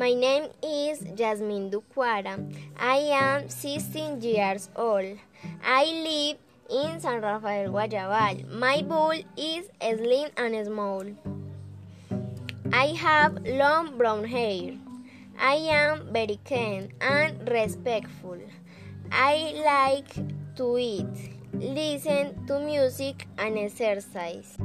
My name is Jasmine Duquara. I am 16 years old. I live in San Rafael, Guayabal. My bull is slim and small. I have long brown hair. I am very kind and respectful. I like to eat, listen to music, and exercise.